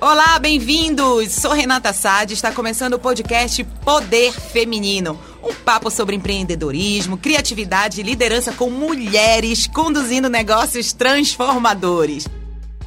Olá, bem-vindos! Sou Renata Sade, está começando o podcast Poder Feminino. Um papo sobre empreendedorismo, criatividade e liderança com mulheres conduzindo negócios transformadores.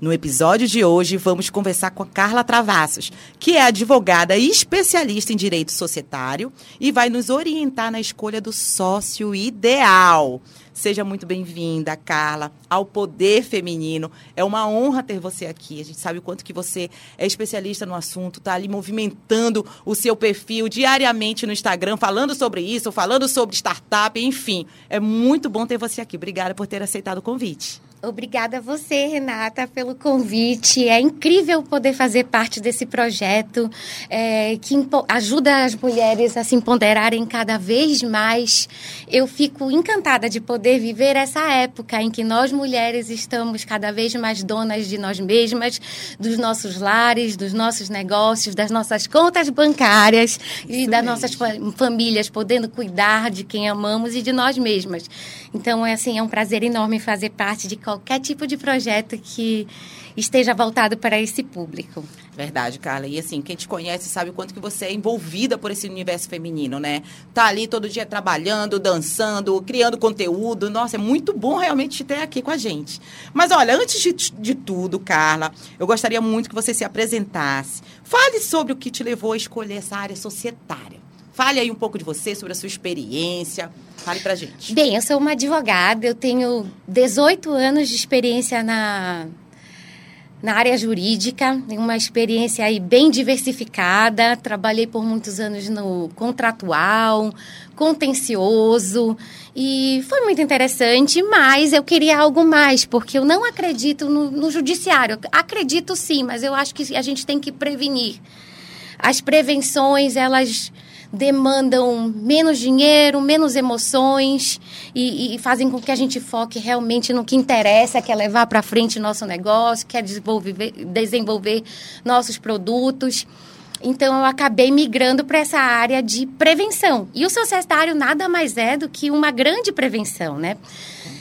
No episódio de hoje, vamos conversar com a Carla Travassos, que é advogada e especialista em direito societário e vai nos orientar na escolha do sócio ideal. Seja muito bem-vinda, Carla, ao Poder Feminino. É uma honra ter você aqui. A gente sabe o quanto que você é especialista no assunto, está ali movimentando o seu perfil diariamente no Instagram, falando sobre isso, falando sobre startup, enfim. É muito bom ter você aqui. Obrigada por ter aceitado o convite. Obrigada a você, Renata, pelo convite. É incrível poder fazer parte desse projeto é, que ajuda as mulheres a se empoderarem cada vez mais. Eu fico encantada de poder viver essa época em que nós mulheres estamos cada vez mais donas de nós mesmas, dos nossos lares, dos nossos negócios, das nossas contas bancárias Isso e das nossas famílias, podendo cuidar de quem amamos e de nós mesmas. Então, é assim, é um prazer enorme fazer parte de qualquer tipo de projeto que esteja voltado para esse público. Verdade, Carla. E assim, quem te conhece sabe o quanto que você é envolvida por esse universo feminino, né? Tá ali todo dia trabalhando, dançando, criando conteúdo. Nossa, é muito bom realmente te ter aqui com a gente. Mas olha, antes de, de tudo, Carla, eu gostaria muito que você se apresentasse. Fale sobre o que te levou a escolher essa área societária. Fale aí um pouco de você, sobre a sua experiência. Fale pra gente. Bem, eu sou uma advogada, eu tenho 18 anos de experiência na, na área jurídica, uma experiência aí bem diversificada. Trabalhei por muitos anos no contratual, contencioso e foi muito interessante, mas eu queria algo mais, porque eu não acredito no, no judiciário. Acredito sim, mas eu acho que a gente tem que prevenir. As prevenções, elas demandam menos dinheiro, menos emoções e, e, fazem com que a gente foque realmente no que interessa, que é levar para frente nosso negócio, que é desenvolver, desenvolver nossos produtos. Então, eu acabei migrando para essa área de prevenção. E o societário nada mais é do que uma grande prevenção, né?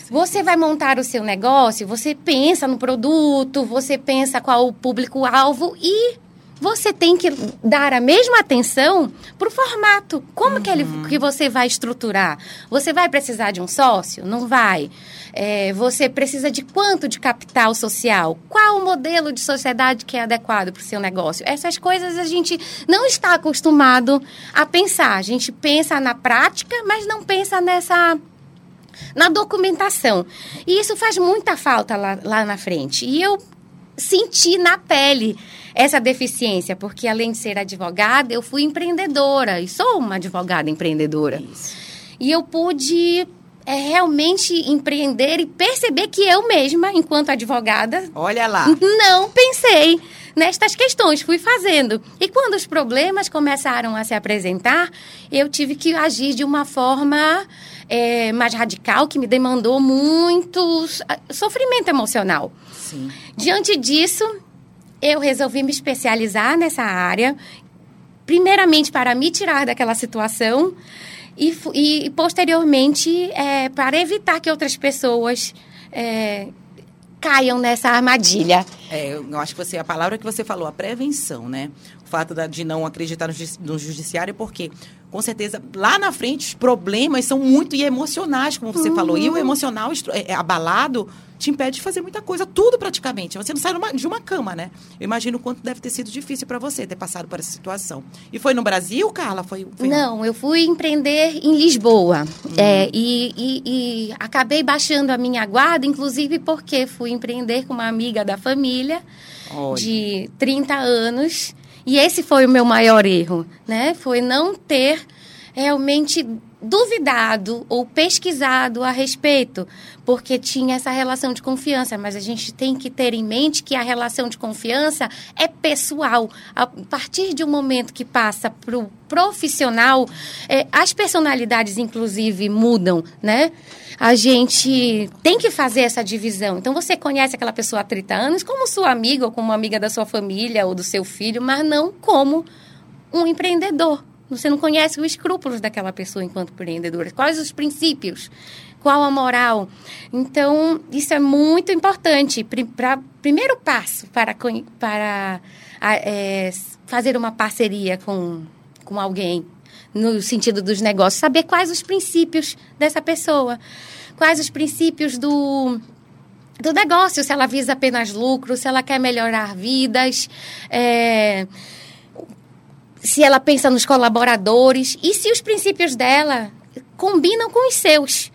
Você vai montar o seu negócio, você pensa no produto, você pensa qual o público-alvo e você tem que dar a mesma atenção para o formato. Como uhum. que, ele, uhum. que você vai estruturar? Você vai precisar de um sócio? Não vai. É, você precisa de quanto de capital social? Qual o modelo de sociedade que é adequado para o seu negócio? Essas coisas a gente não está acostumado a pensar. A gente pensa na prática, mas não pensa nessa na documentação. E isso faz muita falta lá, lá na frente. E eu senti na pele essa deficiência, porque além de ser advogada, eu fui empreendedora e sou uma advogada empreendedora. Isso. E eu pude é realmente empreender e perceber que eu mesma, enquanto advogada, olha lá, não pensei nestas questões, fui fazendo. E quando os problemas começaram a se apresentar, eu tive que agir de uma forma é, mais radical, que me demandou muito sofrimento emocional. Sim. Diante disso, eu resolvi me especializar nessa área, primeiramente para me tirar daquela situação e, e posteriormente é, para evitar que outras pessoas é, caiam nessa armadilha. É, eu acho que você a palavra que você falou, a prevenção, né? O fato de não acreditar no judiciário, porque com certeza, lá na frente, os problemas são muito emocionais, como você uhum. falou. E o emocional é, é, abalado te impede de fazer muita coisa, tudo praticamente. Você não sai numa, de uma cama, né? Eu imagino o quanto deve ter sido difícil para você ter passado por essa situação. E foi no Brasil, Carla? Foi, foi... Não, eu fui empreender em Lisboa. Uhum. É, e, e, e acabei baixando a minha guarda, inclusive porque fui empreender com uma amiga da família Olha. de 30 anos e esse foi o meu maior erro, né? Foi não ter realmente duvidado ou pesquisado a respeito, porque tinha essa relação de confiança, mas a gente tem que ter em mente que a relação de confiança é pessoal. A partir de um momento que passa para o profissional, é, as personalidades, inclusive, mudam, né? A gente tem que fazer essa divisão. Então, você conhece aquela pessoa há 30 anos como sua amiga ou como amiga da sua família ou do seu filho, mas não como um empreendedor. Você não conhece os escrúpulos daquela pessoa enquanto empreendedora. Quais os princípios? Qual a moral? Então, isso é muito importante. Pra, primeiro passo para, para é, fazer uma parceria com, com alguém, no sentido dos negócios, saber quais os princípios dessa pessoa. Quais os princípios do, do negócio, se ela visa apenas lucro, se ela quer melhorar vidas. É, se ela pensa nos colaboradores e se os princípios dela combinam com os seus.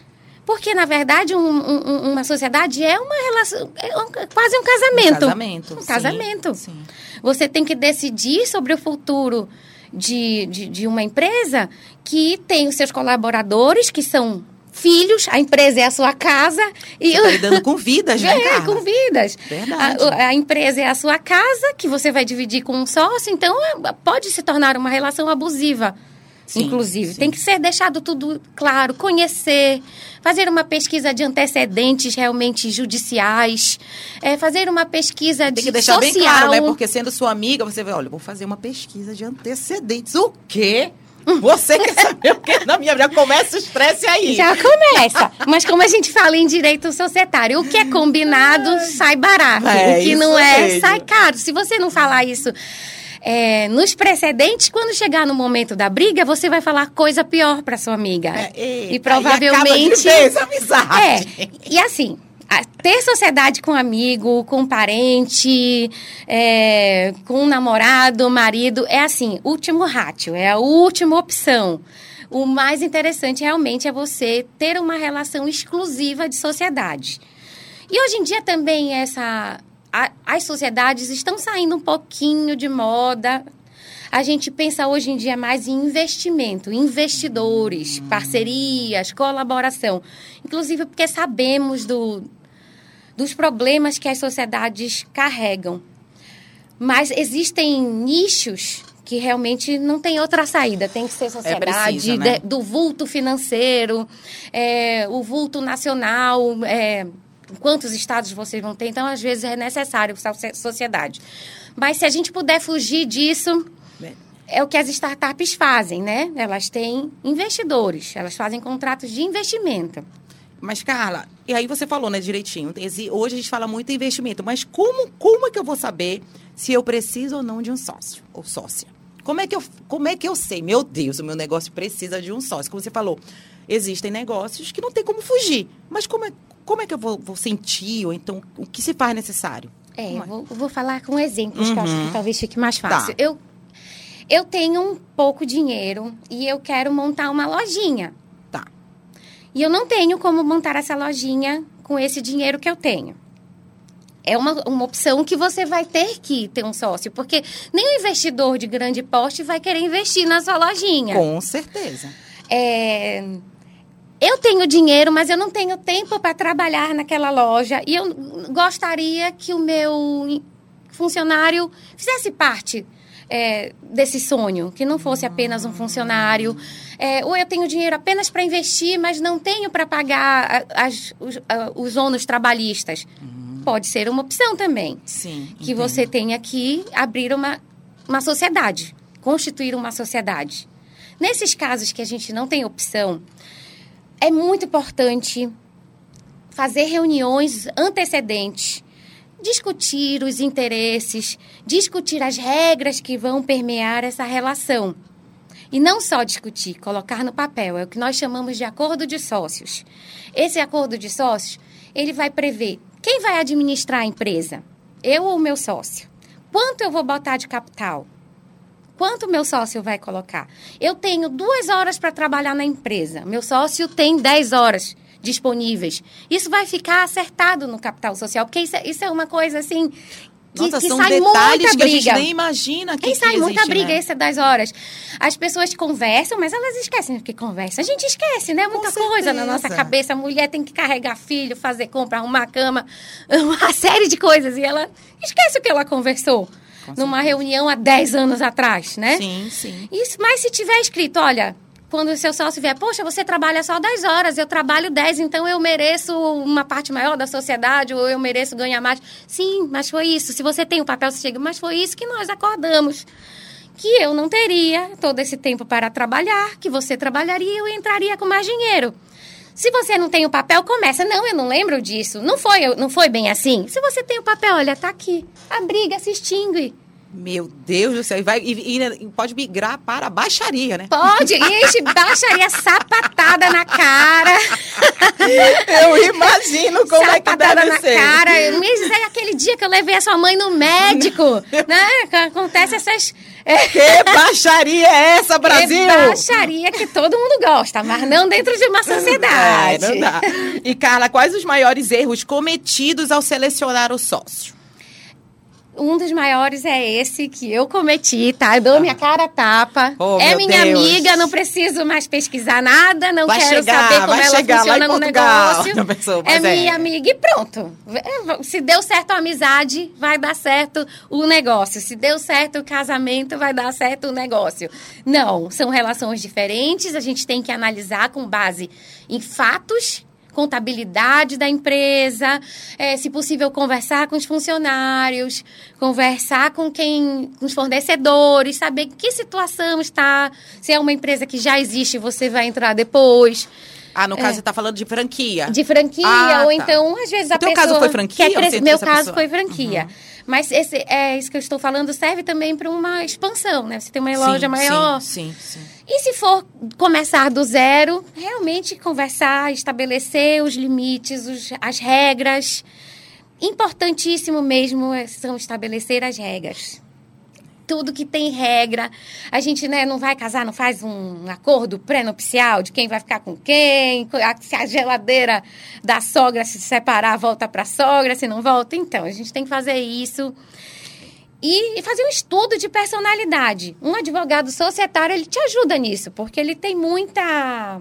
Porque, na verdade, um, um, uma sociedade é uma relação, é um, quase um casamento. Um casamento. Um sim, casamento. Sim. Você tem que decidir sobre o futuro de, de, de uma empresa que tem os seus colaboradores, que são filhos, a empresa é a sua casa. E você tá lidando com vidas, né, É, com vidas. Verdade. A, a, empresa é a sua casa, que você vai dividir com um sócio, então é, pode se tornar uma relação abusiva. Sim, inclusive, sim. tem que ser deixado tudo claro, conhecer, fazer uma pesquisa de antecedentes realmente judiciais, é, fazer uma pesquisa tem de que deixar social. bem claro, né? Porque sendo sua amiga, você vai, olha, vou fazer uma pesquisa de antecedentes. O quê? Você quer saber o que na minha já começa o estresse aí. Já começa. Mas como a gente fala em direito societário, o que é combinado Ai. sai barato. É, o que não é, mesmo. sai caro. Se você não falar isso é, nos precedentes, quando chegar no momento da briga, você vai falar coisa pior para sua amiga. É, e, e provavelmente. E essa amizade. É. E assim, ter sociedade com amigo, com parente, é, com namorado, marido, é assim, último ratio, é a última opção. O mais interessante realmente é você ter uma relação exclusiva de sociedade. E hoje em dia também essa a, as sociedades estão saindo um pouquinho de moda. A gente pensa hoje em dia mais em investimento, investidores, parcerias, colaboração. Inclusive porque sabemos do, dos problemas que as sociedades carregam. Mas existem nichos que realmente não tem outra saída. Tem que ser sociedade, é preciso, né? de, do vulto financeiro, é, o vulto nacional, é, quantos estados vocês vão ter. Então, às vezes, é necessário sociedade. Mas se a gente puder fugir disso, é o que as startups fazem, né? Elas têm investidores, elas fazem contratos de investimento. Mas, Carla, e aí você falou, né, direitinho. Hoje a gente fala muito em investimento, mas como, como é que eu vou saber se eu preciso ou não de um sócio ou sócia? Como é que eu, como é que eu sei? Meu Deus, o meu negócio precisa de um sócio. Como você falou, existem negócios que não tem como fugir. Mas como é, como é que eu vou, vou sentir? Ou então, o que se faz necessário? É, é? Eu, vou, eu vou falar com exemplos uhum. que eu acho que uhum. talvez fique mais fácil. Tá. Eu, eu tenho um pouco dinheiro e eu quero montar uma lojinha. E eu não tenho como montar essa lojinha com esse dinheiro que eu tenho. É uma, uma opção que você vai ter que ter um sócio, porque nem o investidor de grande porte vai querer investir na sua lojinha. Com certeza. É, eu tenho dinheiro, mas eu não tenho tempo para trabalhar naquela loja. E eu gostaria que o meu funcionário fizesse parte é, desse sonho, que não fosse apenas um funcionário. É, ou eu tenho dinheiro apenas para investir, mas não tenho para pagar as, os, os ônus trabalhistas. Uhum. Pode ser uma opção também. Sim. Que entendo. você tenha que abrir uma, uma sociedade, constituir uma sociedade. Nesses casos que a gente não tem opção, é muito importante fazer reuniões antecedentes discutir os interesses, discutir as regras que vão permear essa relação. E não só discutir, colocar no papel, é o que nós chamamos de acordo de sócios. Esse acordo de sócios, ele vai prever quem vai administrar a empresa, eu ou meu sócio. Quanto eu vou botar de capital? Quanto meu sócio vai colocar? Eu tenho duas horas para trabalhar na empresa. Meu sócio tem dez horas disponíveis. Isso vai ficar acertado no capital social, porque isso é, isso é uma coisa assim que, Nossa, que são sai detalhes muita que a gente briga. nem imagina que que sai muita existe, briga né? essa das horas. As pessoas conversam, mas elas esquecem que conversa. A gente esquece, né? Muita coisa na nossa certeza. cabeça. A mulher tem que carregar filho, fazer compra, arrumar cama, uma série de coisas. E ela esquece o que ela conversou Com numa certeza. reunião há 10 anos atrás, né? Sim, sim. Isso, mas se tiver escrito, olha, quando o seu sócio vier, poxa, você trabalha só 10 horas, eu trabalho 10, então eu mereço uma parte maior da sociedade, ou eu mereço ganhar mais. Sim, mas foi isso. Se você tem o papel, você chega, mas foi isso que nós acordamos. Que eu não teria todo esse tempo para trabalhar, que você trabalharia e eu entraria com mais dinheiro. Se você não tem o papel, começa. Não, eu não lembro disso. Não foi, não foi bem assim. Se você tem o papel, olha, tá aqui. A briga se extingue. Meu Deus do céu. E, vai, e, e pode migrar para a baixaria, né? Pode, ixi, baixaria sapatada na cara. Eu imagino como é que sapatada deve na ser. cara. Mas é aquele dia que eu levei a sua mãe no médico, né? Que Acontece essas... É, Que baixaria é essa, Brasil? É baixaria que todo mundo gosta, mas não dentro de uma sociedade. É, não dá. E, Carla, quais os maiores erros cometidos ao selecionar o sócio? Um dos maiores é esse que eu cometi, tá? Eu dou minha cara a tapa. Oh, é minha Deus. amiga, não preciso mais pesquisar nada, não Vai quero chegar, saber como ela chegar funciona no negócio. Pensou? é é. minha amiga e pronto. É, Se deu certo a amizade, vai dar certo o negócio. Se deu certo o casamento, vai dar certo o negócio. Não, são relações diferentes, a gente tem que analisar com base em fatos contabilidade da empresa, é, se possível conversar com os funcionários, conversar com quem, com os fornecedores, saber que situação está, se é uma empresa que já existe, você vai entrar depois. Ah, no caso, você está falando de franquia. De franquia, Ah, ou tá. então, às vezes, O a teu pessoa... caso foi franquia cres- Meu caso pessoa? foi franquia. Mas esse, é, isso que eu estou falando serve também para uma expansão, né? Você tem uma loja Sim, maior. Sim, sim, sim. E se for começar do zero, realmente conversar, estabelecer os limites, os- as regras. Importantíssimo mesmo é- são estabelecer as regras. Tudo que tem regra. A gente né, não vai casar, não faz um acordo pré-nupcial de quem vai ficar com quem, se a geladeira da sogra se separar, volta para a sogra, se não volta. Então, a gente tem que fazer isso e, e fazer um estudo de personalidade. Um advogado societário, ele te ajuda nisso, porque ele tem muita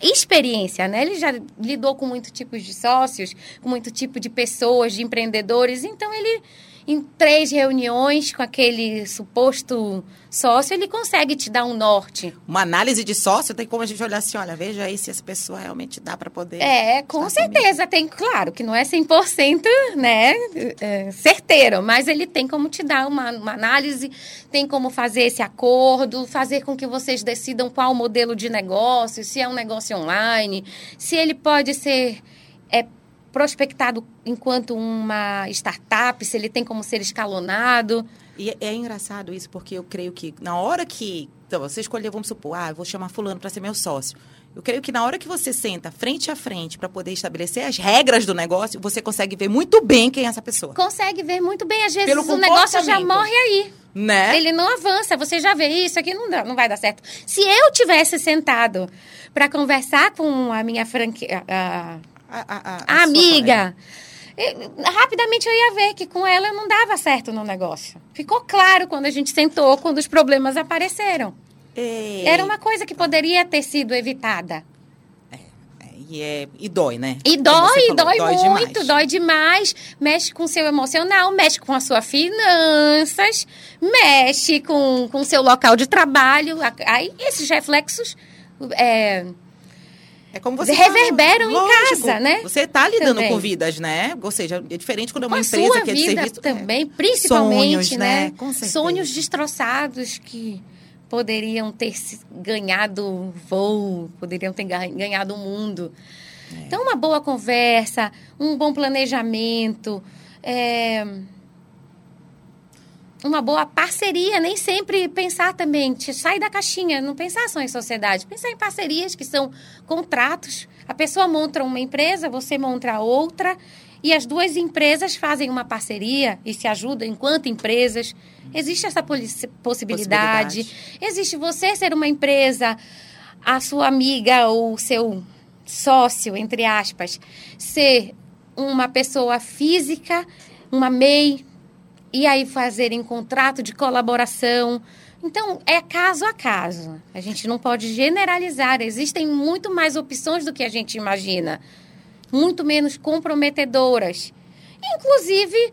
experiência, né? Ele já lidou com muitos tipos de sócios, com muito tipo de pessoas, de empreendedores, então ele em três reuniões com aquele suposto sócio, ele consegue te dar um norte. Uma análise de sócio tem como a gente olhar assim, olha, veja aí se essa pessoa realmente dá para poder... É, com estar comigo. certeza. Tem, claro, que não é 100%, né, é, certeiro, mas ele tem como te dar uma, uma análise, tem como fazer esse acordo, fazer com que vocês decidam qual o modelo de negócio, se é um negócio online, se ele pode ser é, prospectado enquanto uma startup, se ele tem como ser escalonado. E é, é engraçado isso, porque eu creio que na hora que então, você escolher, vamos supor, ah, eu vou chamar fulano para ser meu sócio. Eu creio que na hora que você senta frente a frente para poder estabelecer as regras do negócio, você consegue ver muito bem quem é essa pessoa. Consegue ver muito bem, às vezes Pelo o negócio já morre aí. Né? Ele não avança, você já vê isso aqui não, dá, não vai dar certo. Se eu tivesse sentado para conversar com a minha franquia, a, A, a- a- amiga, eh, rapidamente eu ia ver que com ela não dava certo no negócio. Ficou claro quando a gente sentou, quando os problemas apareceram. É, Era uma coisa que poderia ter sido evitada. E, é, e dói, né? E dói, falou, dói, muito, demais. dói demais. Mexe com o seu emocional, mexe com as suas finanças, mexe com o seu local de trabalho. Aí esses reflexos é, É como você reverberam em falou, lógico, casa, né? Você está lidando Também. com vidas, né? Ou seja, é diferente quando é com uma a empresa que é de serviço. também, principalmente, Sonhos, né? né? Com. Sonhos destroçados que poderiam ter ganhado voo, poderiam ter ga- ganhado o mundo. É. Então, uma boa conversa, um bom planejamento, é, uma boa parceria, nem sempre pensar também, sair da caixinha, não pensar só em sociedade, pensar em parcerias que são contratos. A pessoa monta uma empresa, você monta outra, e as duas empresas fazem uma parceria e se ajudam enquanto empresas. Existe essa possibilidade. Possibilidade. Existe você ser uma empresa, a sua amiga ou o seu sócio, entre aspas, ser uma pessoa física, uma MEI, e aí fazerem contrato de colaboração. Então, é caso a caso. A gente não pode generalizar. Existem muito mais opções do que a gente imagina. Muito menos comprometedoras. Inclusive,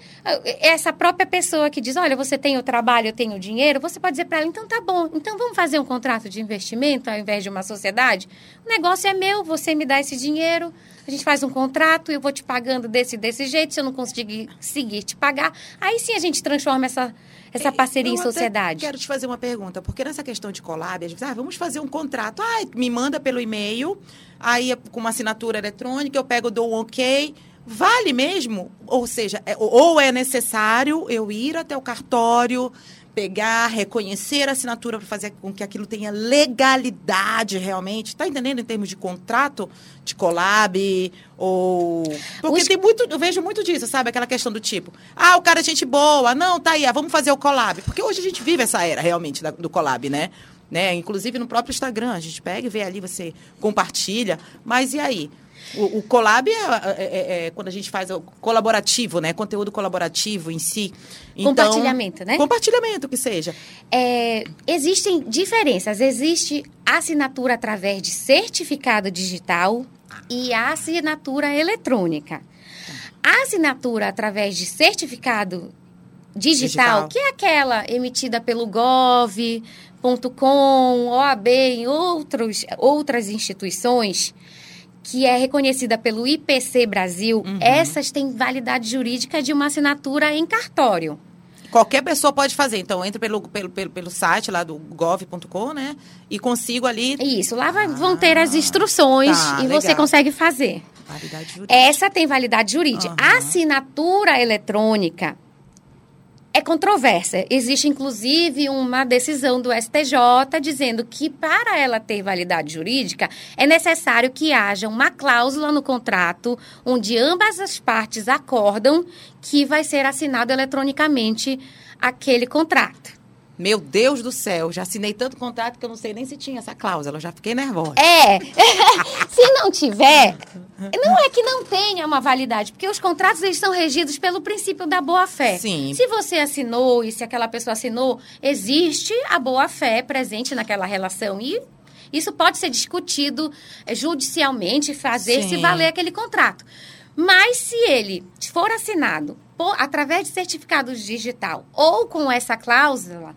essa própria pessoa que diz: Olha, você tem o trabalho, eu tenho o dinheiro, você pode dizer para ela: Então tá bom, então vamos fazer um contrato de investimento ao invés de uma sociedade? O negócio é meu, você me dá esse dinheiro, a gente faz um contrato, eu vou te pagando desse desse jeito, se eu não conseguir seguir te pagar, aí sim a gente transforma essa, essa parceria eu em sociedade. Quero te fazer uma pergunta, porque nessa questão de collab, às vezes, ah, vamos fazer um contrato, ah, me manda pelo e-mail, aí com uma assinatura eletrônica, eu pego, dou um ok Vale mesmo? Ou seja, é, ou é necessário eu ir até o cartório, pegar, reconhecer a assinatura para fazer com que aquilo tenha legalidade realmente. Está entendendo em termos de contrato de collab ou porque Os... tem muito, eu vejo muito disso, sabe? Aquela questão do tipo, ah, o cara é gente boa, não, tá aí, ah, vamos fazer o collab, porque hoje a gente vive essa era realmente da, do collab, né? Né? Inclusive no próprio Instagram, a gente pega e vê ali, você compartilha, mas e aí? O, o collab é, é, é, é, quando a gente faz o colaborativo, né? Conteúdo colaborativo em si. Então, compartilhamento, né? Compartilhamento, que seja. É, existem diferenças. Existe assinatura através de certificado digital e a assinatura eletrônica. A assinatura através de certificado digital, digital. que é aquela emitida pelo Gov, .com, OAB e outros, outras instituições, que é reconhecida pelo IPC Brasil, uhum. essas têm validade jurídica de uma assinatura em cartório. Qualquer pessoa pode fazer. Então, entra pelo, pelo, pelo, pelo site lá do gov.com, né? E consigo ali. Isso, lá vai, ah, vão ter as instruções tá, e legal. você consegue fazer. Validade jurídica. Essa tem validade jurídica. Uhum. A assinatura eletrônica é controversa. Existe, inclusive, uma decisão do STJ dizendo que, para ela ter validade jurídica, é necessário que haja uma cláusula no contrato onde ambas as partes acordam que vai ser assinado eletronicamente aquele contrato. Meu Deus do céu, já assinei tanto contrato que eu não sei nem se tinha essa cláusula, eu já fiquei nervosa. É, se não tiver, não é que não tenha uma validade, porque os contratos eles são regidos pelo princípio da boa-fé. Sim. Se você assinou e se aquela pessoa assinou, existe a boa-fé presente naquela relação e isso pode ser discutido eh, judicialmente, fazer Sim. se valer aquele contrato. Mas se ele for assinado por, através de certificado digital ou com essa cláusula,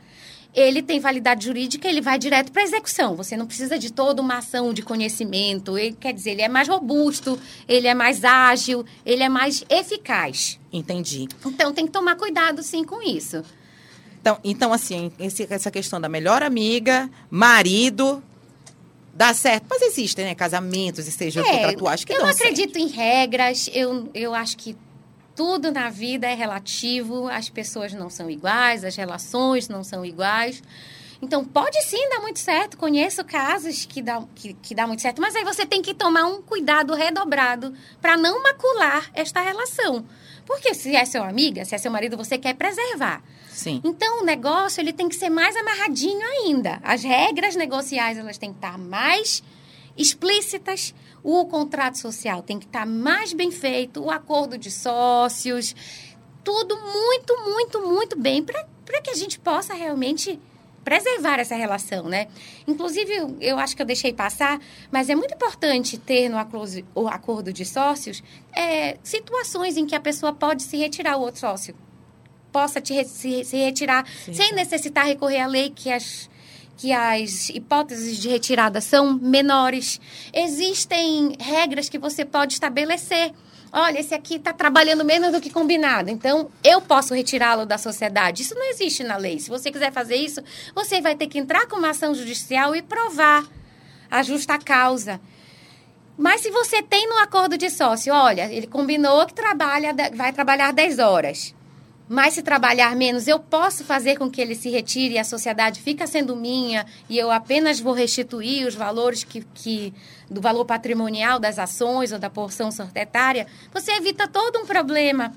ele tem validade jurídica, ele vai direto para execução. Você não precisa de toda uma ação de conhecimento. Ele, quer dizer, ele é mais robusto, ele é mais ágil, ele é mais eficaz. Entendi. Então tem que tomar cuidado sim com isso. Então, então assim, essa questão da melhor amiga, marido, dá certo. Mas existem, né? Casamentos e seja é, contratuais que Eu não acredito certo. em regras, eu, eu acho que tudo na vida é relativo, as pessoas não são iguais, as relações não são iguais. Então, pode sim dar muito certo. Conheço casos que dá, que, que dá muito certo, mas aí você tem que tomar um cuidado redobrado para não macular esta relação. Porque se é seu amiga, se é seu marido, você quer preservar. Sim. Então, o negócio ele tem que ser mais amarradinho ainda. As regras negociais elas têm que estar mais explícitas. O contrato social tem que estar mais bem feito, o acordo de sócios, tudo muito, muito, muito bem para que a gente possa realmente preservar essa relação, né? Inclusive, eu acho que eu deixei passar, mas é muito importante ter no o acordo de sócios é, situações em que a pessoa pode se retirar o outro sócio. Possa te, se, se retirar Sim. sem necessitar recorrer à lei que as que as hipóteses de retirada são menores. Existem regras que você pode estabelecer. Olha, esse aqui está trabalhando menos do que combinado, então eu posso retirá-lo da sociedade. Isso não existe na lei. Se você quiser fazer isso, você vai ter que entrar com uma ação judicial e provar a justa causa. Mas se você tem no acordo de sócio, olha, ele combinou que trabalha, vai trabalhar 10 horas. Mas se trabalhar menos, eu posso fazer com que ele se retire e a sociedade fica sendo minha e eu apenas vou restituir os valores que, que do valor patrimonial das ações ou da porção sortetária. Você evita todo um problema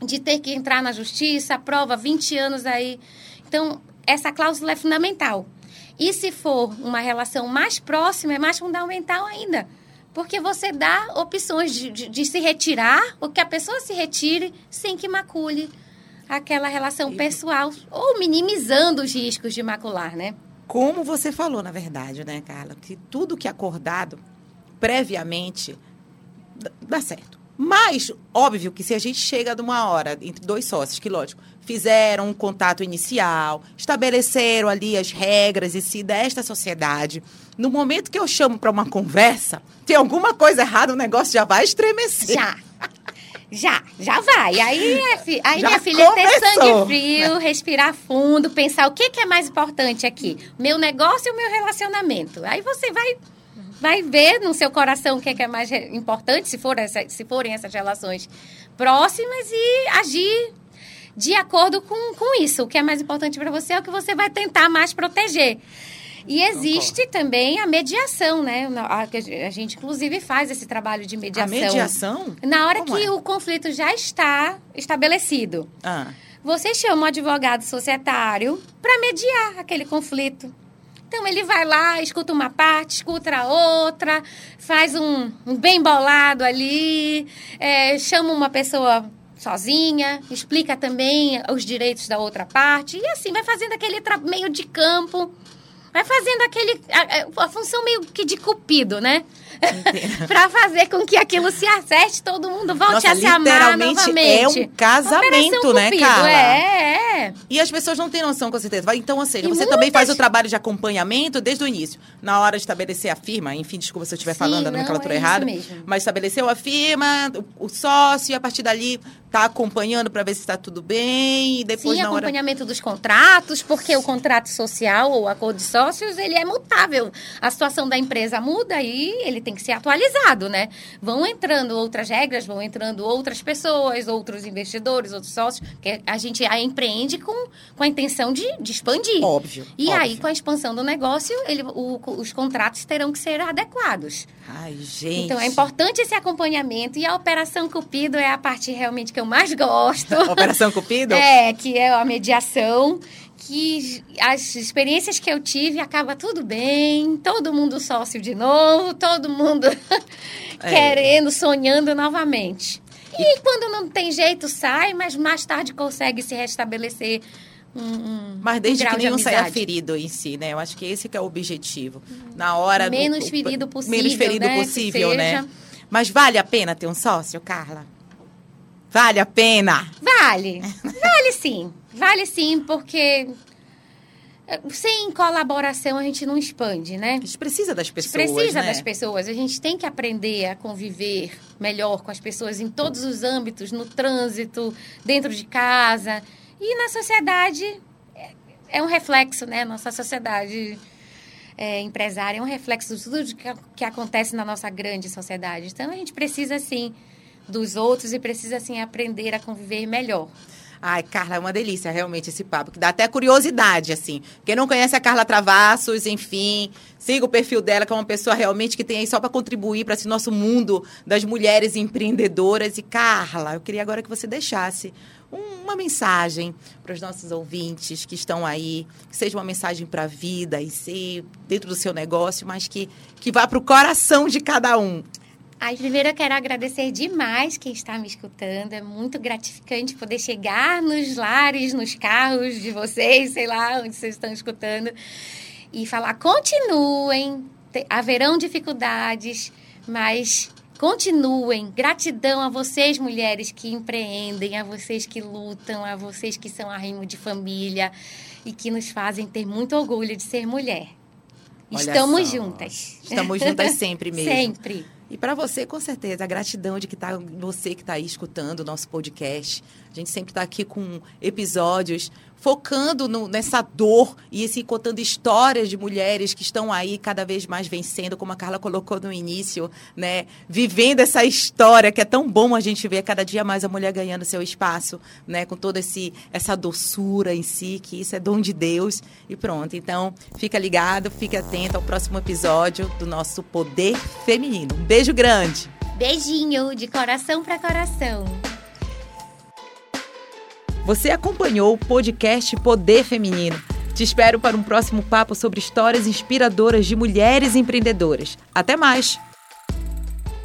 de ter que entrar na justiça, prova 20 anos aí. Então, essa cláusula é fundamental. E se for uma relação mais próxima, é mais fundamental ainda. Porque você dá opções de, de, de se retirar, ou que a pessoa se retire sem que macule aquela relação pessoal ou minimizando os riscos de macular, né? Como você falou, na verdade, né, Carla, que tudo que é acordado previamente dá certo. Mas, óbvio que se a gente chega de uma hora entre dois sócios, que lógico, fizeram um contato inicial, estabeleceram ali as regras e se desta sociedade, no momento que eu chamo para uma conversa, tem alguma coisa errada, o negócio já vai estremecer. Já. Já, já vai. Aí, aí minha filha, é ter sangue frio, respirar fundo, pensar o que, que é mais importante aqui: meu negócio e o meu relacionamento. Aí você vai vai ver no seu coração o que é, que é mais importante, se, for essa, se forem essas relações próximas, e agir de acordo com, com isso. O que é mais importante para você é o que você vai tentar mais proteger. E existe também a mediação, né? A, gente, inclusive, faz esse trabalho de mediação. A mediação? Na hora Como que é? o conflito já está estabelecido. Ah. Você chama um advogado societário para mediar aquele conflito. Então ele vai lá, escuta uma parte, escuta a outra, faz um, um bem bolado ali, é, chama uma pessoa sozinha, explica também os direitos da outra parte e assim vai fazendo aquele meio de campo vai fazendo aquele a, a, função meio que de cupido, né? para fazer com que aquilo se acerte, todo mundo volte Nossa, a se amar novamente. É um casamento, né, Carla? É, é. E as pessoas não têm noção, com certeza. Então, ou seja, e você muitas... também faz o trabalho de acompanhamento desde o início. Na hora de estabelecer a firma, enfim, desculpa se eu estiver falando a nomenclatura é errada. Mas estabeleceu a firma, o, o sócio, e a partir dali tá acompanhando para ver se está tudo bem. E depois, Sim, acompanhamento hora... dos contratos, porque o contrato social ou acordo de sócios, ele é mutável. A situação da empresa muda e ele tem que ser atualizado, né? Vão entrando outras regras, vão entrando outras pessoas, outros investidores, outros sócios, que a gente a empreende com, com a intenção de, de expandir. Óbvio. E óbvio. aí, com a expansão do negócio, ele, o, os contratos terão que ser adequados. Ai, gente. Então, é importante esse acompanhamento e a Operação Cupido é a parte realmente que eu mais gosto. Operação Cupido? É, que é a mediação que as experiências que eu tive acaba tudo bem, todo mundo sócio de novo, todo mundo é. querendo, sonhando novamente. E, e, quando não tem jeito, sai, mas mais tarde consegue se restabelecer. Um, um mas desde um que nenhum saia ferido em si, né? Eu acho que esse que é o objetivo. Na hora menos do, ferido possível, menos ferido né? possível, né? Mas vale a pena ter um sócio, Carla? Vale a pena? Vale. Vale sim. Vale sim, porque eh, sem colaboração a gente não expande, né? A gente precisa das pessoas. Precisa né? das pessoas. A gente tem que aprender a conviver melhor com as pessoas em todos os âmbitos, no trânsito, dentro de casa. E na sociedade é, é um reflexo, né? Nossa sociedade é, empresária é um reflexo de tudo que, que acontece na nossa grande sociedade. Então a gente precisa sim dos outros e precisa, assim, aprender a conviver melhor. Ai, Carla, é uma delícia realmente esse papo, que dá até curiosidade, assim. Quem não conhece a Carla Travassos, enfim, siga o perfil dela, que é uma pessoa realmente que tem aí só para contribuir para esse nosso mundo das mulheres empreendedoras. E, Carla, eu queria agora que você deixasse uma mensagem para os nossos ouvintes que estão aí, que seja uma mensagem para a vida e ser dentro do seu negócio, mas que, que vá para o coração de cada um. Ai, primeiro eu quero agradecer demais quem está me escutando. É muito gratificante poder chegar nos lares, nos carros de vocês, sei lá, onde vocês estão escutando, e falar: continuem, haverão dificuldades, mas continuem. Gratidão a vocês, mulheres que empreendem, a vocês que lutam, a vocês que são arrimo de família e que nos fazem ter muito orgulho de ser mulher. Olha Estamos só. juntas. Estamos juntas sempre mesmo. sempre. E para você, com certeza, a gratidão de que tá você que está aí escutando o nosso podcast. A gente sempre está aqui com episódios focando no, nessa dor e assim, contando histórias de mulheres que estão aí cada vez mais vencendo, como a Carla colocou no início, né? Vivendo essa história que é tão bom a gente ver cada dia mais a mulher ganhando seu espaço, né? Com toda esse, essa doçura em si, que isso é dom de Deus. E pronto. Então, fica ligado, fica atento ao próximo episódio do nosso Poder Feminino. Um beijo grande! Beijinho de coração para coração. Você acompanhou o podcast Poder Feminino. Te espero para um próximo papo sobre histórias inspiradoras de mulheres empreendedoras. Até mais!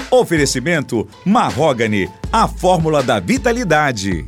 Oferecimento Marrogane, a fórmula da vitalidade.